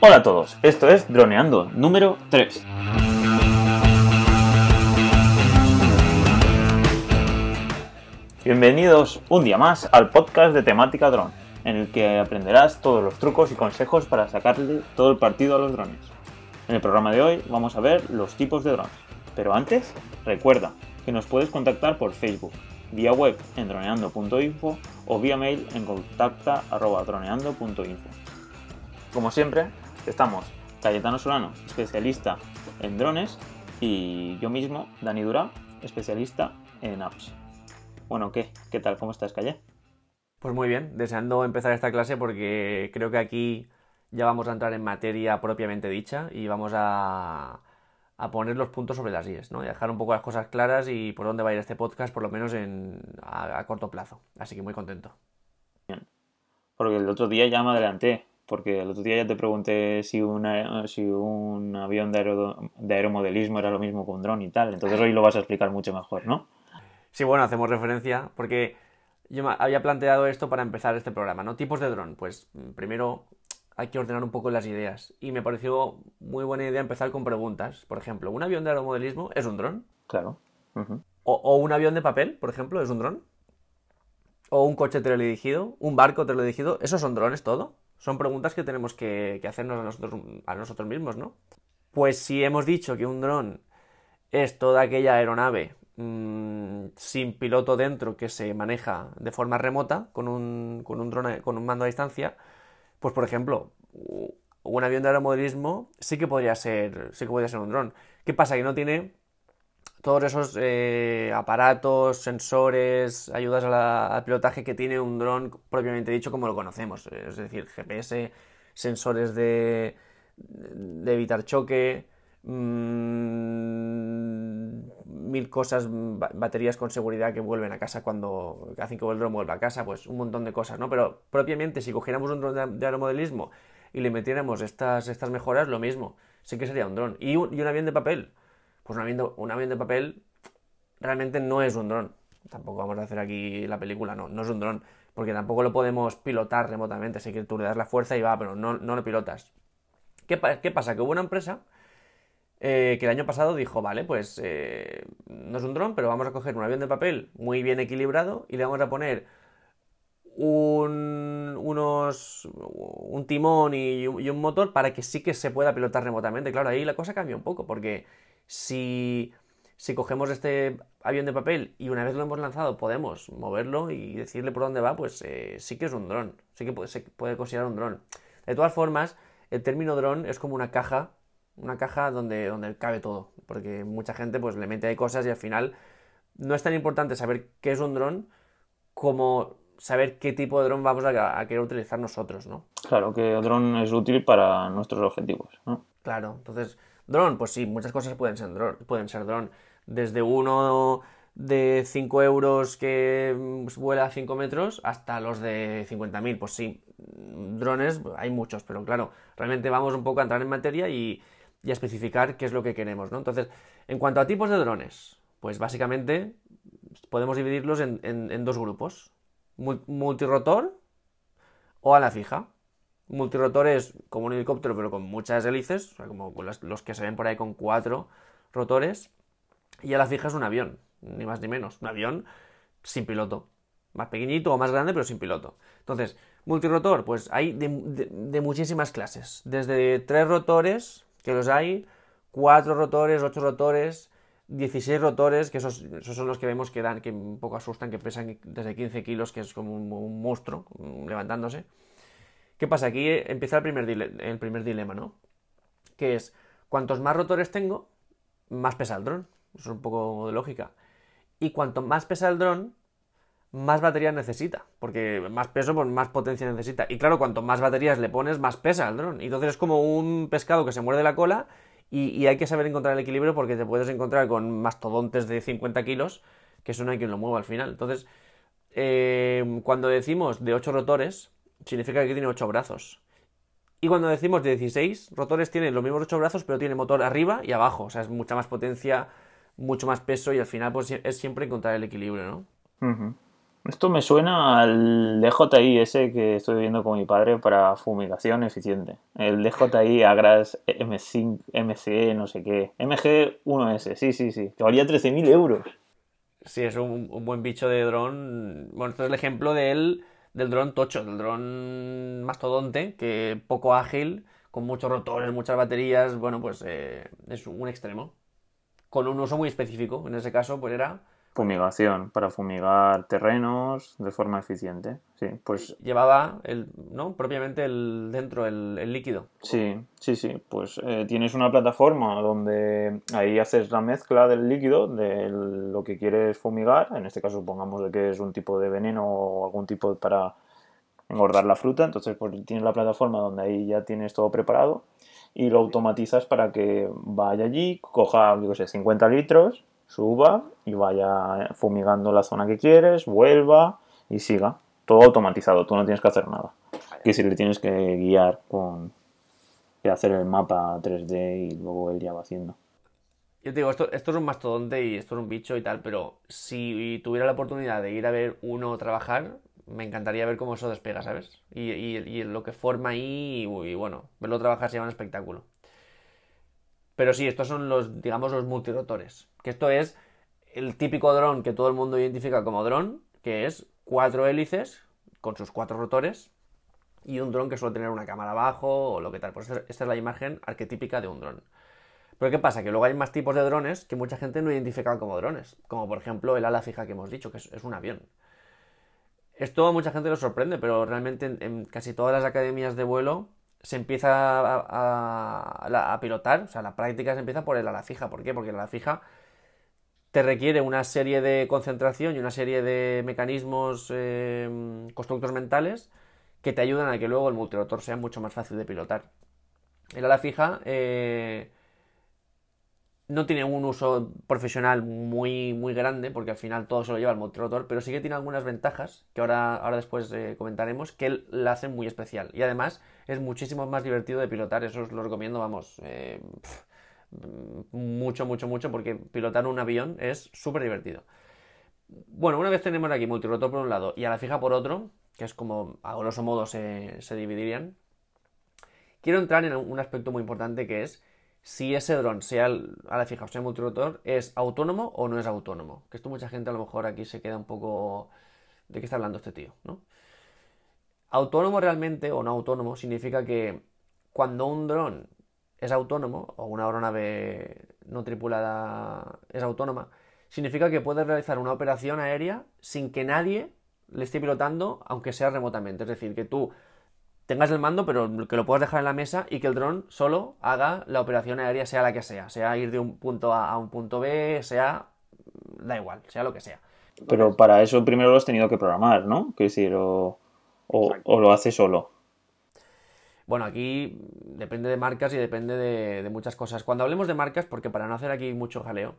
Hola a todos, esto es Droneando número 3. Bienvenidos un día más al podcast de temática dron, en el que aprenderás todos los trucos y consejos para sacarle todo el partido a los drones. En el programa de hoy vamos a ver los tipos de drones. Pero antes, recuerda que nos puedes contactar por Facebook, vía web en droneando.info o vía mail en contacta.droneando.info. Como siempre, estamos Cayetano Solano, especialista en drones, y yo mismo, Dani Dura, especialista en apps. Bueno, ¿qué? ¿Qué tal? ¿Cómo estás, Calle? Pues muy bien, deseando empezar esta clase porque creo que aquí ya vamos a entrar en materia propiamente dicha y vamos a, a poner los puntos sobre las IES, ¿no? Y dejar un poco las cosas claras y por dónde va a ir este podcast, por lo menos en, a, a corto plazo. Así que muy contento. Bien. Porque el otro día ya me adelanté, porque el otro día ya te pregunté si, una, si un avión de, aero, de aeromodelismo era lo mismo que un dron y tal. Entonces hoy lo vas a explicar mucho mejor, ¿no? Sí, bueno, hacemos referencia porque yo me había planteado esto para empezar este programa, ¿no? Tipos de dron. Pues primero hay que ordenar un poco las ideas. Y me pareció muy buena idea empezar con preguntas. Por ejemplo, ¿un avión de aeromodelismo es un dron? Claro. Uh -huh. o, o, un avión de papel, por ejemplo, es un dron? ¿O un coche teledirigido? ¿Un barco teledirigido? ¿Esos son drones todo? Son preguntas que tenemos que, hacernos a nosotros, a nosotros mismos, ¿no? Pues si hemos dicho que un dron es toda aquella aeronave mmm, sin piloto dentro que se maneja de forma remota con un, con un, con un mando a distancia, pues por ejemplo, un avión de aeromodelismo sí que podría ser, sí que podría ser un dron. ¿Qué pasa? Que no tiene todos esos eh, aparatos, sensores, ayudas a la, al pilotaje que tiene un dron propiamente dicho como lo conocemos. Es decir, GPS, sensores de, de evitar choque, mmm, mil cosas, baterías con seguridad que vuelven a casa cuando hacen que el dron vuelva a casa, pues un montón de cosas, ¿no? Pero propiamente si cogiéramos un dron de, de aeromodelismo y le metiéramos estas, estas mejoras, lo mismo, sí que sería un dron. ¿Y un, y un avión de papel? Pues un avión, de, un avión de papel realmente no es un dron. Tampoco vamos a hacer aquí la película, no, no es un dron. Porque tampoco lo podemos pilotar remotamente. Así que tú le das la fuerza y va, pero no, no lo pilotas. ¿Qué, ¿Qué, pasa? Que hubo una empresa eh, que el año pasado dijo, vale, pues eh, no es un dron, pero vamos a coger un avión de papel muy bien equilibrado y le vamos a poner un, unos, un timón y, y un motor para que sí que se pueda pilotar remotamente. Claro, ahí la cosa cambia un poco, porque si, si cogemos este avión de papel y una vez lo hemos lanzado podemos moverlo y decirle por dónde va, pues eh, sí que es un dron, sí que puede, se puede considerar un dron. De todas formas, el término dron es como una caja, una caja donde, donde cabe todo, porque mucha gente pues le mete ahí cosas y al final no es tan importante saber qué es un dron como saber qué tipo de dron vamos a, a querer utilizar nosotros, ¿no? Claro, que el dron es útil para nuestros objetivos, ¿no? Claro, entonces Dron, pues sí, muchas cosas pueden ser dron. Pueden ser dron. Desde uno de 5 euros que mm, vuela a 5 metros hasta los de 50.000. Pues sí, drones hay muchos, pero claro, realmente vamos un poco a entrar en materia y, a especificar qué es lo que queremos, ¿no? Entonces, en cuanto a tipos de drones, pues básicamente podemos dividirlos en, en, en dos grupos. Multirotor o a la fija. Multirotor es como un helicóptero, pero con muchas hélices, o sea, como los, que se ven por ahí con cuatro rotores. Y a la fija es un avión, ni más ni menos. Un avión sin piloto. Más pequeñito o más grande, pero sin piloto. Entonces, multirotor, pues hay de, muchísimas clases. Desde tres rotores, que los hay, cuatro rotores, ocho rotores, 16 rotores, que esos, esos, son los que vemos que dan, que un poco asustan, que pesan desde 15 kilos, que es como un, un monstruo levantándose. ¿Qué pasa? Aquí empieza el primer, el primer dilema, ¿no? Que es, cuantos más rotores tengo, más pesa el dron. Eso es un poco de lógica. Y cuanto más pesa el dron, más baterías necesita. Porque más peso, pues más potencia necesita. Y claro, cuanto más baterías le pones, más pesa el dron. Entonces es como un pescado que se muerde la cola y, y, hay que saber encontrar el equilibrio porque te puedes encontrar con mastodontes de 50 kilos, que eso no hay quien lo mueva al final. Entonces, eh, cuando decimos de 8 rotores, significa que tiene 8 brazos. Y cuando decimos de 16 rotores, tiene los mismos 8 brazos, pero tiene motor arriba y abajo. O sea, es mucha más potencia, mucho más peso y al final pues es siempre encontrar el equilibrio, ¿no? Uh -huh. Esto me suena al DJI ese que estoy viendo con mi padre para fumigación eficiente. El DJI Agras M5, MCE, no sé qué. MG1S, sí, sí, sí. Que valía 13.000 euros. Sí, es un, un buen bicho de dron. Bueno, esto es el ejemplo del, del dron tocho, del dron mastodonte, que poco ágil, con muchos rotores, muchas baterías. Bueno, pues eh, es un extremo. Con un uso muy específico. En ese caso, pues era Fumigación, para fumigar terrenos de forma eficiente. Sí, pues. Llevaba el, ¿no? propiamente el dentro, el, líquido. Sí, sí, sí. Pues eh, tienes una plataforma donde ahí haces la mezcla del líquido de lo que quieres fumigar. En este caso, supongamos de que es un tipo de veneno o algún tipo para engordar la fruta. Entonces, pues tienes la plataforma donde ahí ya tienes todo preparado y lo automatizas para que vaya allí, coja, digo sé, 50 litros suba y vaya fumigando la zona que quieres, vuelva y siga. Todo automatizado, tú no tienes que hacer nada. Que si le tienes que guiar con que hacer el mapa 3D y luego él ya va haciendo. Yo te digo, esto, esto es un mastodonte y esto es un bicho y tal, pero si tuviera la oportunidad de ir a ver uno trabajar, me encantaría ver cómo eso despega, ¿sabes? Y, y, lo que forma ahí y, bueno, verlo trabajar sería un espectáculo. Pero sí, estos son los, digamos, los multirotores. Que esto es el típico dron que todo el mundo identifica como dron, que es cuatro hélices con sus cuatro rotores y un dron que suele tener una cámara abajo o lo que tal. Pues esta es la imagen arquetípica de un dron. Pero ¿qué pasa? Que luego hay más tipos de drones que mucha gente no identifica como drones. Como por ejemplo el ala fija que hemos dicho, que es, un avión. Esto a mucha gente lo sorprende, pero realmente en casi todas las academias de vuelo se empieza a, pilotar, o sea, la práctica se empieza por el ala fija. ¿Por qué? Porque el ala fija te requiere una serie de concentración y una serie de mecanismos, eh, constructos mentales que te ayudan a que luego el multirotor sea mucho más fácil de pilotar. El ala fija eh, no tiene un uso profesional muy, muy grande, porque al final todo se lo lleva el multirotor, pero sí que tiene algunas ventajas, que ahora, ahora después eh, comentaremos, que la hacen muy especial. Y además es muchísimo más divertido de pilotar, eso os lo recomiendo, vamos, eh, mucho, mucho, mucho, porque pilotar un avión es súper divertido. Bueno, una vez tenemos aquí multirotor por un lado y a la fija por otro, que es como a grosso modo se dividirían, quiero entrar en un aspecto muy importante que es si ese dron, sea a la fija o sea multirotor, es autónomo o no es autónomo. Que esto mucha gente a lo mejor aquí se queda un poco... ¿De qué está hablando este tío? ¿no? Autónomo realmente o no autónomo significa que cuando un dron es autónomo o una aeronave no tripulada es autónoma, significa que puede realizar una operación aérea sin que nadie le esté pilotando, aunque sea remotamente. Es decir, que tú tengas el mando, pero que lo puedas dejar en la mesa y que el dron solo haga la operación aérea, sea la que sea, sea ir de un punto A a un punto B, sea, da igual, sea lo que sea. Pero para eso primero lo has tenido que programar, ¿no? Que decir, o, lo hace solo. Bueno, aquí depende de marcas y depende de, de, muchas cosas. Cuando hablemos de marcas, porque para no hacer aquí mucho jaleo,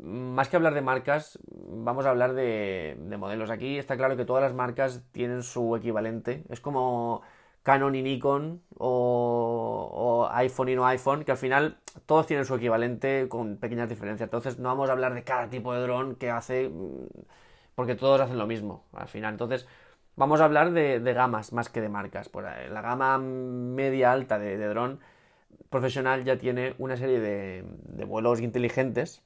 más que hablar de marcas, vamos a hablar de, modelos. Aquí está claro que todas las marcas tienen su equivalente. Es como Canon y Nikon o, iPhone y no iPhone, que al final todos tienen su equivalente con pequeñas diferencias. Entonces no vamos a hablar de cada tipo de dron que hace, porque todos hacen lo mismo al final. Entonces vamos a hablar de, gamas más que de marcas. Por la gama media alta de, dron profesional ya tiene una serie de, de vuelos inteligentes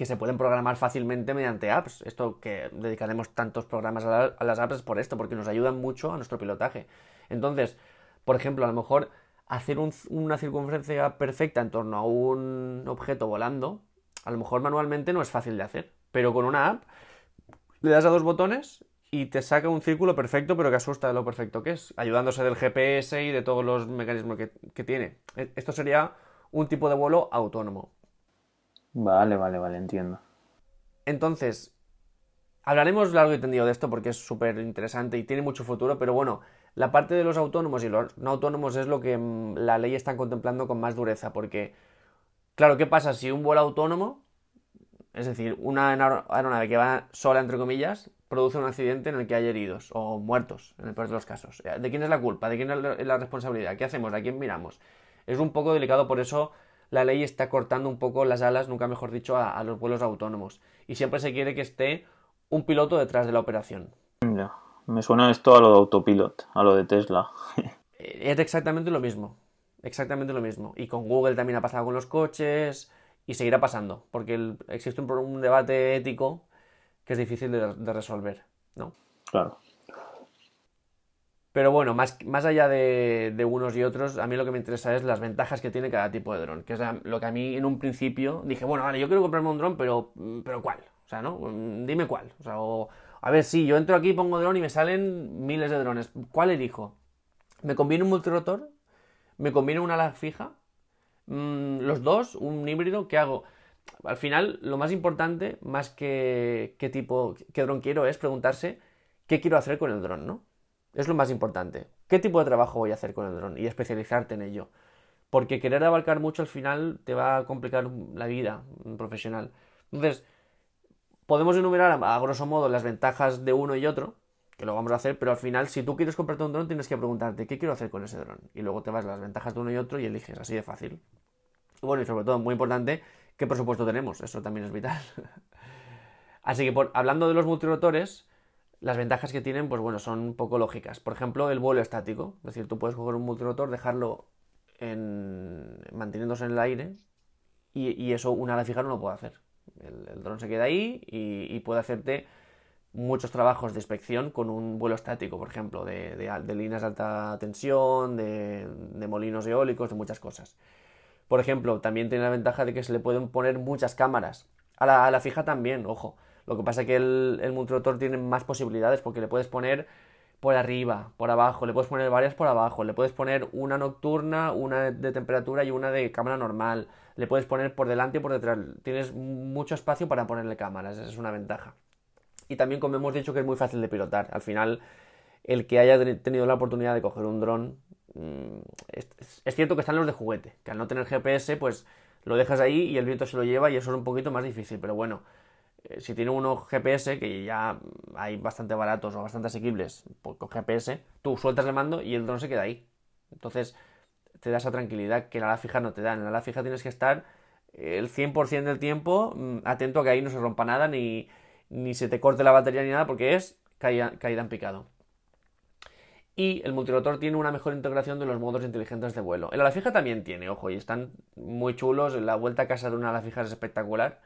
que se pueden programar fácilmente mediante apps. Esto que dedicaremos tantos programas a, las apps es por esto, porque nos ayudan mucho a nuestro pilotaje. Entonces, por ejemplo, a lo mejor hacer una circunferencia perfecta en torno a un objeto volando, a lo mejor manualmente no es fácil de hacer, pero con una app le das a dos botones y te saca un círculo perfecto, pero que asusta de lo perfecto que es, ayudándose del GPS y de todos los mecanismos que, tiene. E, esto sería un tipo de vuelo autónomo. Vale, vale, vale, entiendo. Entonces, hablaremos largo y tendido de esto porque es súper interesante y tiene mucho futuro, pero bueno, la parte de los autónomos y los no autónomos es lo que mm, la ley está contemplando con más dureza, porque, claro, ¿qué pasa si un vuelo autónomo, es decir, una aeronave que va sola, entre comillas, produce un accidente en el que hay heridos o muertos, en el peor de los casos? ¿De quién es la culpa? ¿De quién es la responsabilidad? ¿Qué hacemos? ¿A quién miramos? Es un poco delicado, por eso la ley está cortando un poco las alas, nunca mejor dicho, a, los vuelos autónomos. Y siempre se quiere que esté un piloto detrás de la operación. Me suena esto a lo de autopilot, a lo de Tesla. Es exactamente lo mismo. Exactamente lo mismo. Y con Google también ha pasado con los coches y seguirá pasando, porque existe un, debate ético que es difícil de, resolver, ¿no? Claro. Pero bueno, más, más allá de, unos y otros, a mí lo que me interesa es las ventajas que tiene cada tipo de dron, que es lo que a mí en un principio dije, bueno, vale, yo quiero comprarme un dron, pero, pero ¿cuál? O sea, ¿no? Dime cuál. O sea, o, a ver, sí, yo entro aquí, pongo dron y me salen miles de drones. ¿Cuál elijo? ¿Me conviene un multirotor? ¿Me conviene una ala fija? Mm, ¿Los dos? ¿Un híbrido? ¿Qué hago? Al final, lo más importante, más que qué tipo, qué dron quiero, es preguntarse qué quiero hacer con el dron, ¿no? Es lo más importante. ¿Qué tipo de trabajo voy a hacer con el dron? Y especializarte en ello. Porque querer abarcar mucho al final te va a complicar la vida profesional. Entonces, podemos enumerar a, grosso modo las ventajas de uno y otro, que lo vamos a hacer, pero al final, si tú quieres comprarte un dron, tienes que preguntarte qué quiero hacer con ese dron. Y luego te vas las ventajas de uno y otro y eliges, así de fácil. Y bueno, y sobre todo, muy importante, qué presupuesto tenemos. Eso también es vital. así que, por, hablando de los multirotores, las ventajas que tienen, pues bueno, son poco lógicas. Por ejemplo, el vuelo estático. Es decir, tú puedes coger un multirotor, dejarlo en... manteniéndose en el aire y, eso una ala fija no lo puede hacer. El, dron se queda ahí y, puede hacerte muchos trabajos de inspección con un vuelo estático, por ejemplo, de, líneas de alta tensión, de, molinos eólicos, de muchas cosas. Por ejemplo, también tiene la ventaja de que se le pueden poner muchas cámaras. A la, fija también, ojo. Lo que pasa es que el, el multirotor tiene más posibilidades porque le puedes poner por arriba, por abajo, le puedes poner varias por abajo, le puedes poner una nocturna, una de temperatura y una de cámara normal, le puedes poner por delante y por detrás, tienes mucho espacio para ponerle cámaras, esa es una ventaja. Y también, como hemos dicho, que es muy fácil de pilotar, al final, el que haya tenido la oportunidad de coger un dron, mm, es, cierto que están los de juguete, que al no tener GPS, pues lo dejas ahí y el viento se lo lleva y eso es un poquito más difícil, pero bueno, eh, si tiene unos GPS, que ya hay bastante baratos o bastante asequibles pues, con GPS, tú sueltas el mando y el dron se queda ahí. Entonces te da esa tranquilidad que en la ala fija no te da. En la ala fija tienes que estar el 100% del tiempo mm, atento a que ahí no se rompa nada, ni, ni se te corte la batería ni nada, porque es caída, caída en picado. Y el multirotor tiene una mejor integración de los modos inteligentes de vuelo. El ala fija también tiene, ojo, y están muy chulos. La vuelta a casa de una ala fija es espectacular.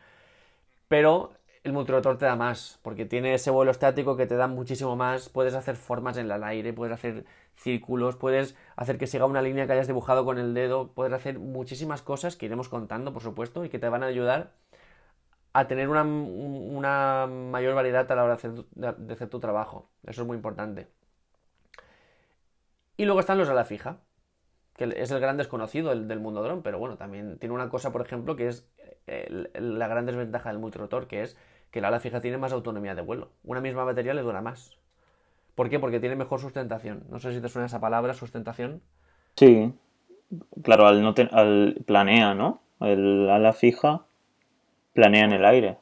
Pero el multirotor te da más, porque tiene ese vuelo estático que te da muchísimo más. Puedes hacer formas en el aire, puedes hacer círculos, puedes hacer que siga una línea que hayas dibujado con el dedo, puedes hacer muchísimas cosas que iremos contando, por supuesto, y que te van a ayudar a tener una, mayor variedad a la hora de hacer, tu trabajo. Eso es muy importante. Y luego están los a la fija, que es el gran desconocido del, mundo dron, pero bueno, también tiene una cosa, por ejemplo, que es la gran desventaja del multirotor, que es que la ala fija tiene más autonomía de vuelo. Una misma batería le dura más. ¿Por qué? Porque tiene mejor sustentación. No sé si te suena esa palabra, sustentación. Sí. Claro, al, no al planea, ¿no? El ala fija planea en el aire.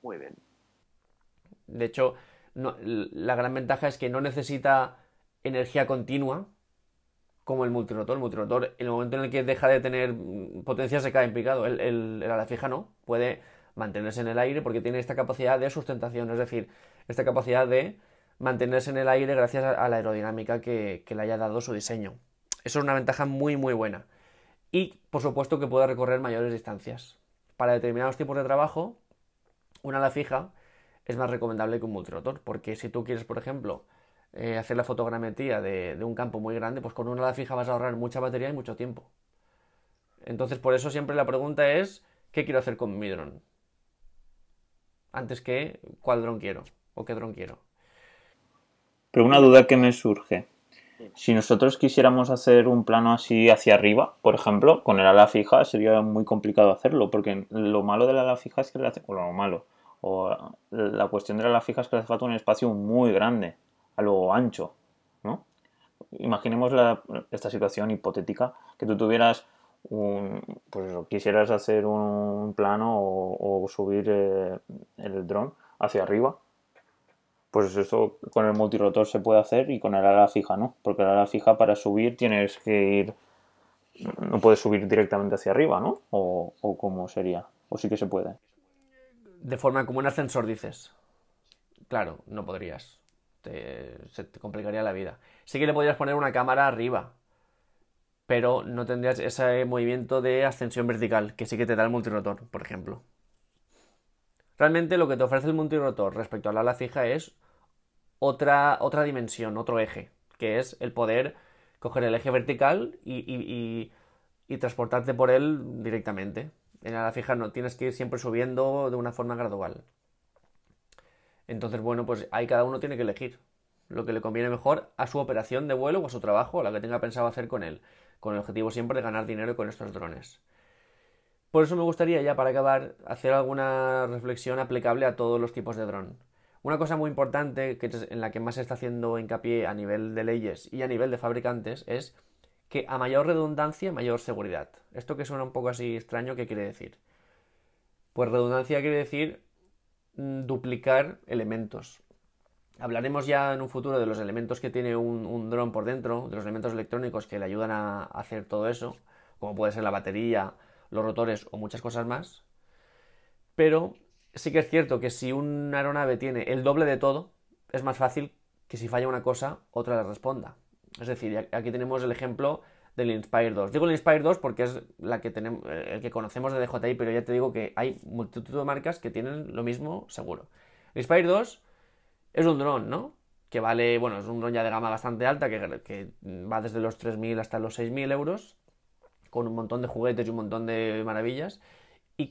Muy bien. De hecho, la gran ventaja es que no necesita energía continua como el multirotor. El multirotor, en el momento en el que deja de tener potencia, se cae en picado. El, el ala fija no. Puede mantenerse en el aire porque tiene esta capacidad de sustentación, es decir, esta capacidad de mantenerse en el aire gracias a la aerodinámica que, le haya dado su diseño. Eso es una ventaja muy muy buena. Y por supuesto que puede recorrer mayores distancias. Para determinados tipos de trabajo, una ala fija es más recomendable que un multirotor, porque si tú quieres, por ejemplo, eh, hacer la fotogrametría de, un campo muy grande, pues con una ala fija vas a ahorrar mucha batería y mucho tiempo. Entonces, por eso siempre la pregunta es, ¿qué quiero hacer con mi dron? Antes que cuál dron quiero o qué dron quiero. Pero una duda que me surge. Si nosotros quisiéramos hacer un plano así hacia arriba, por ejemplo, con el ala fija sería muy complicado hacerlo, porque lo malo del ala fija es que le hace, lo malo, o la cuestión del ala fija es que le hace falta un espacio muy grande, a lo ancho, ¿no? Imaginemos esta situación hipotética, que tú tuvieras pues quisieras hacer un plano o, subir eh, el dron hacia arriba, pues eso con el multirotor se puede hacer y con el ala fija no, porque el ala fija para subir tienes que ir, no puedes subir directamente hacia arriba, ¿no? O, o cómo sería, o sí que se puede. De forma como un ascensor dices. claro, no podrías. se te complicaría la vida. Sí que le podrías poner una cámara arriba, pero no tendrías ese movimiento de ascensión vertical que sí que te da el multirotor, por ejemplo. Realmente lo que te ofrece el multirotor respecto al ala fija es otra, otra dimensión, otro eje, que es el poder coger el eje vertical y, transportarte por él directamente. En ala fija no, tienes que ir siempre subiendo de una forma gradual. Entonces, bueno, pues ahí cada uno tiene que elegir lo que le conviene mejor a su operación de vuelo o a su trabajo, a la que tenga pensado hacer con él, con el objetivo siempre de ganar dinero con estos drones. Por eso me gustaría ya para acabar hacer alguna reflexión aplicable a todos los tipos de dron. Una cosa muy importante que en la que más se está haciendo hincapié a nivel de leyes y a nivel de fabricantes es que a mayor redundancia, mayor seguridad. Esto que suena un poco así extraño, ¿qué quiere decir? Pues redundancia quiere decir mm, duplicar elementos. Hablaremos ya en un futuro de los elementos que tiene un, dron por dentro, de los elementos electrónicos que le ayudan a hacer todo eso, como puede ser la batería, los rotores o muchas cosas más. Pero sí que es cierto que si una aeronave tiene el doble de todo, es más fácil que si falla una cosa, otra le responda. Es decir, aquí tenemos el ejemplo del Inspire 2. Digo el Inspire 2 porque es la que tenemos, el que conocemos de DJI, pero ya te digo que hay multitud de marcas que tienen lo mismo seguro. Inspire 2 es un dron, ¿no? Que vale, bueno, es un dron ya de gama bastante alta, que, que va desde los 3.000 hasta los 6.000 euros con un montón de juguetes y un montón de maravillas. ¿Y,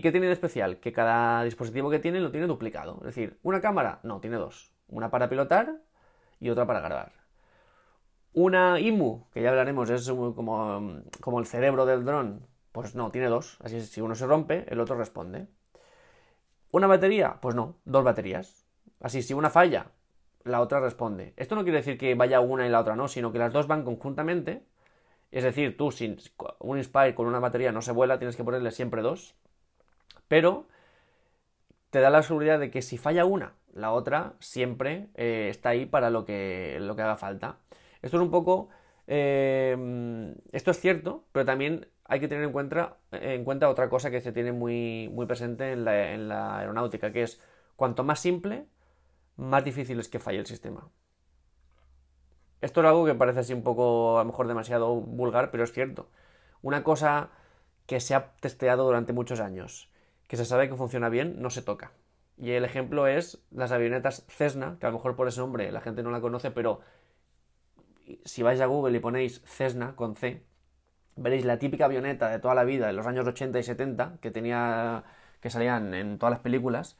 qué tiene de especial? Que cada dispositivo que tiene lo tiene duplicado. Es decir, una cámara, no, tiene dos. Una para pilotar y otra para grabar. Una IMU, que ya hablaremos, es como, como el cerebro del dron, pues no, tiene dos. Así es, si uno se rompe, el otro responde. ¿Una batería? Pues no, dos baterías. Así, si una falla, la otra responde. Esto no quiere decir que vaya una y la otra no, sino que las dos van conjuntamente es decir, tú sin un Inspire con una batería no se vuela, tienes que ponerle siempre dos. Pero te da la seguridad de que si falla una, la otra siempre eh, está ahí para lo que, lo que haga falta. Esto es un poco... Eh, esto es cierto, pero también hay que tener en cuenta, en cuenta otra cosa que se tiene muy, muy presente en la, en la aeronáutica, que es cuanto más simple, más difícil es que falle el sistema. Esto es algo que parece así un poco, a lo mejor demasiado vulgar, pero es cierto. Una cosa que se ha testeado durante muchos años, que se sabe que funciona bien, no se toca. Y el ejemplo es las avionetas Cessna, que a lo mejor por ese nombre la gente no la conoce, pero si vais a Google y ponéis Cessna con C, veréis la típica avioneta de toda la vida, de los años 80 y 70, que tenía que salían en todas las películas.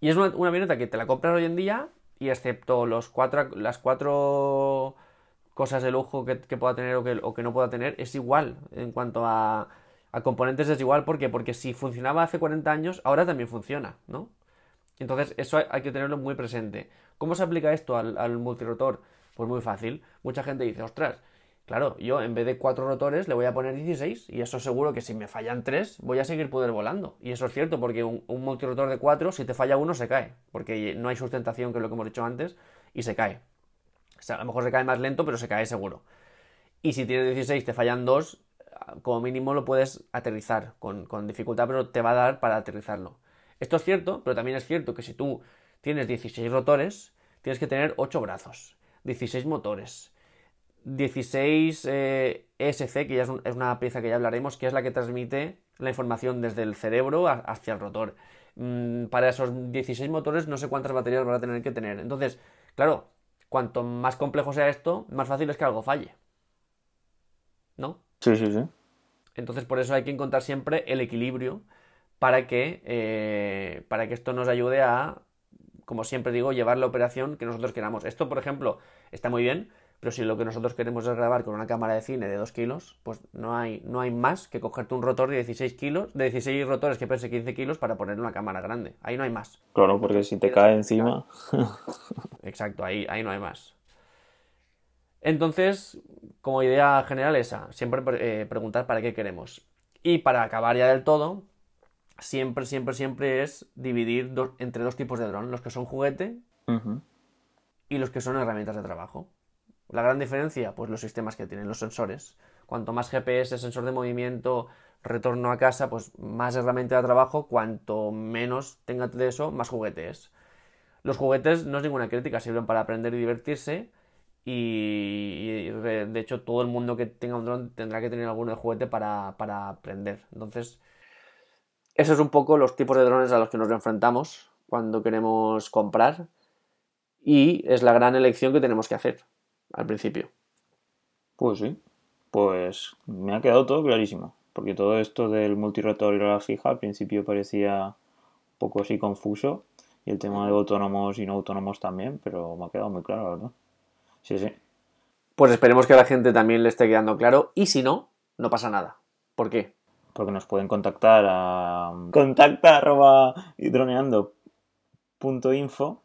Y es una, una avioneta que te la compras hoy en día y excepto los cuatro, las cuatro cosas de lujo que, pueda tener o que, no pueda tener, es igual en cuanto a, a componentes es igual. ¿Por qué? Porque si funcionaba hace 40 años, ahora también funciona, ¿no? Entonces, eso hay, que tenerlo muy presente. ¿Cómo se aplica esto al, al multirotor? Pues muy fácil. Mucha gente dice, ostras, Claro, yo en vez de cuatro rotores le voy a poner 16 y eso seguro que si me fallan tres voy a seguir poder volando. Y eso es cierto porque un, multirotor de cuatro, si te falla uno, se cae. Porque no hay sustentación, que es lo que hemos dicho antes, y se cae. O sea, a lo mejor se cae más lento, pero se cae seguro. Y si tienes 16, te fallan dos, como mínimo lo puedes aterrizar con, con dificultad, pero te va a dar para aterrizarlo. Esto es cierto, pero también es cierto que si tú tienes 16 rotores, tienes que tener 8 brazos, 16 motores, 16 eh, ESC, que ya es, una pieza que ya hablaremos, que es la que transmite la información desde el cerebro hacia el rotor. Mm, para esos 16 motores no sé cuántas baterías van a tener que tener. Entonces, claro, cuanto más complejo sea esto, más fácil es que algo falle. ¿No? Sí, sí, sí. Entonces, por eso hay que encontrar siempre el equilibrio para que, eh, para que esto nos ayude a, como siempre digo, llevar la operación que nosotros queramos. Esto, por ejemplo, está muy bien, pero si lo que nosotros queremos es grabar con una cámara de cine de 2 kilos, pues no hay, no hay más que cogerte un rotor de 16 kilos, de 16 rotores que pese 15 kilos para poner una cámara grande. Ahí no hay más. Claro, porque si te cae encima. Exacto, ahí, ahí no hay más. Entonces, como idea general esa, siempre eh, preguntar para qué queremos. Y para acabar ya del todo, siempre, siempre, siempre es dividir entre dos tipos de dron, los que son juguete y los que son herramientas de trabajo. La gran diferencia, pues los sistemas que tienen los sensores. Cuanto más GPS, sensor de movimiento, retorno a casa, pues más herramienta de trabajo, cuanto menos tenga de eso, más juguete es. Los juguetes no es ninguna crítica, sirven para aprender y divertirse. Y, de hecho, todo el mundo que tenga un dron tendrá que tener alguno de juguete para, para aprender. Entonces, esos son un poco los tipos de drones a los que nos enfrentamos cuando queremos comprar. Y es la gran elección que tenemos que hacer al principio. Pues sí, pues me ha quedado todo clarísimo, porque todo esto del multirotor y la fija al principio parecía un poco así confuso, y el tema de autónomos y no autónomos también, pero me ha quedado muy claro, la verdad. Sí, sí. Pues esperemos que a la gente también le esté quedando claro. Y si no, no pasa nada. ¿Por qué? Porque nos pueden contactar a contacta arroba droneando.info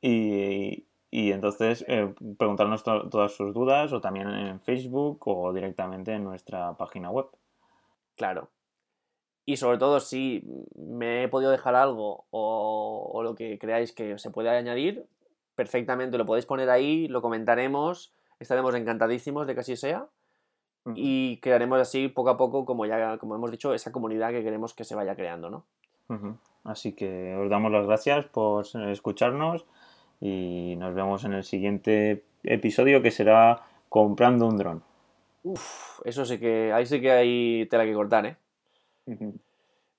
y, y entonces eh, preguntarnos to- todas sus dudas o también en Facebook o directamente en nuestra página web. Claro. Y sobre todo, si me he podido dejar algo o, o lo que creáis que se puede añadir, perfectamente lo podéis poner ahí, lo comentaremos, estaremos encantadísimos de que así sea y crearemos así poco a poco, como ya como hemos dicho, esa comunidad que queremos que se vaya creando, ¿no? Así que os damos las gracias por escucharnos y nos vemos en el siguiente episodio que será comprando un dron. Uf, eso sí que, ahí sí que hay tela que cortar, ¿eh?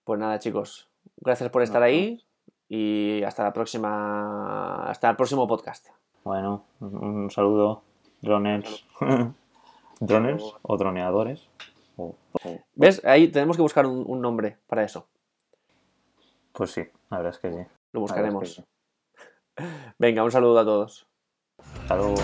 Pues nada, chicos, gracias por estar ahí y hasta la próxima, hasta el próximo podcast. Bueno, un saludo, droners. ¿Droners o droneadores? ¿Ves? Ahí tenemos que buscar un, un nombre para eso. Pues sí, la verdad es que sí. Lo buscaremos. Venga, un saludo a todos. Hasta luego.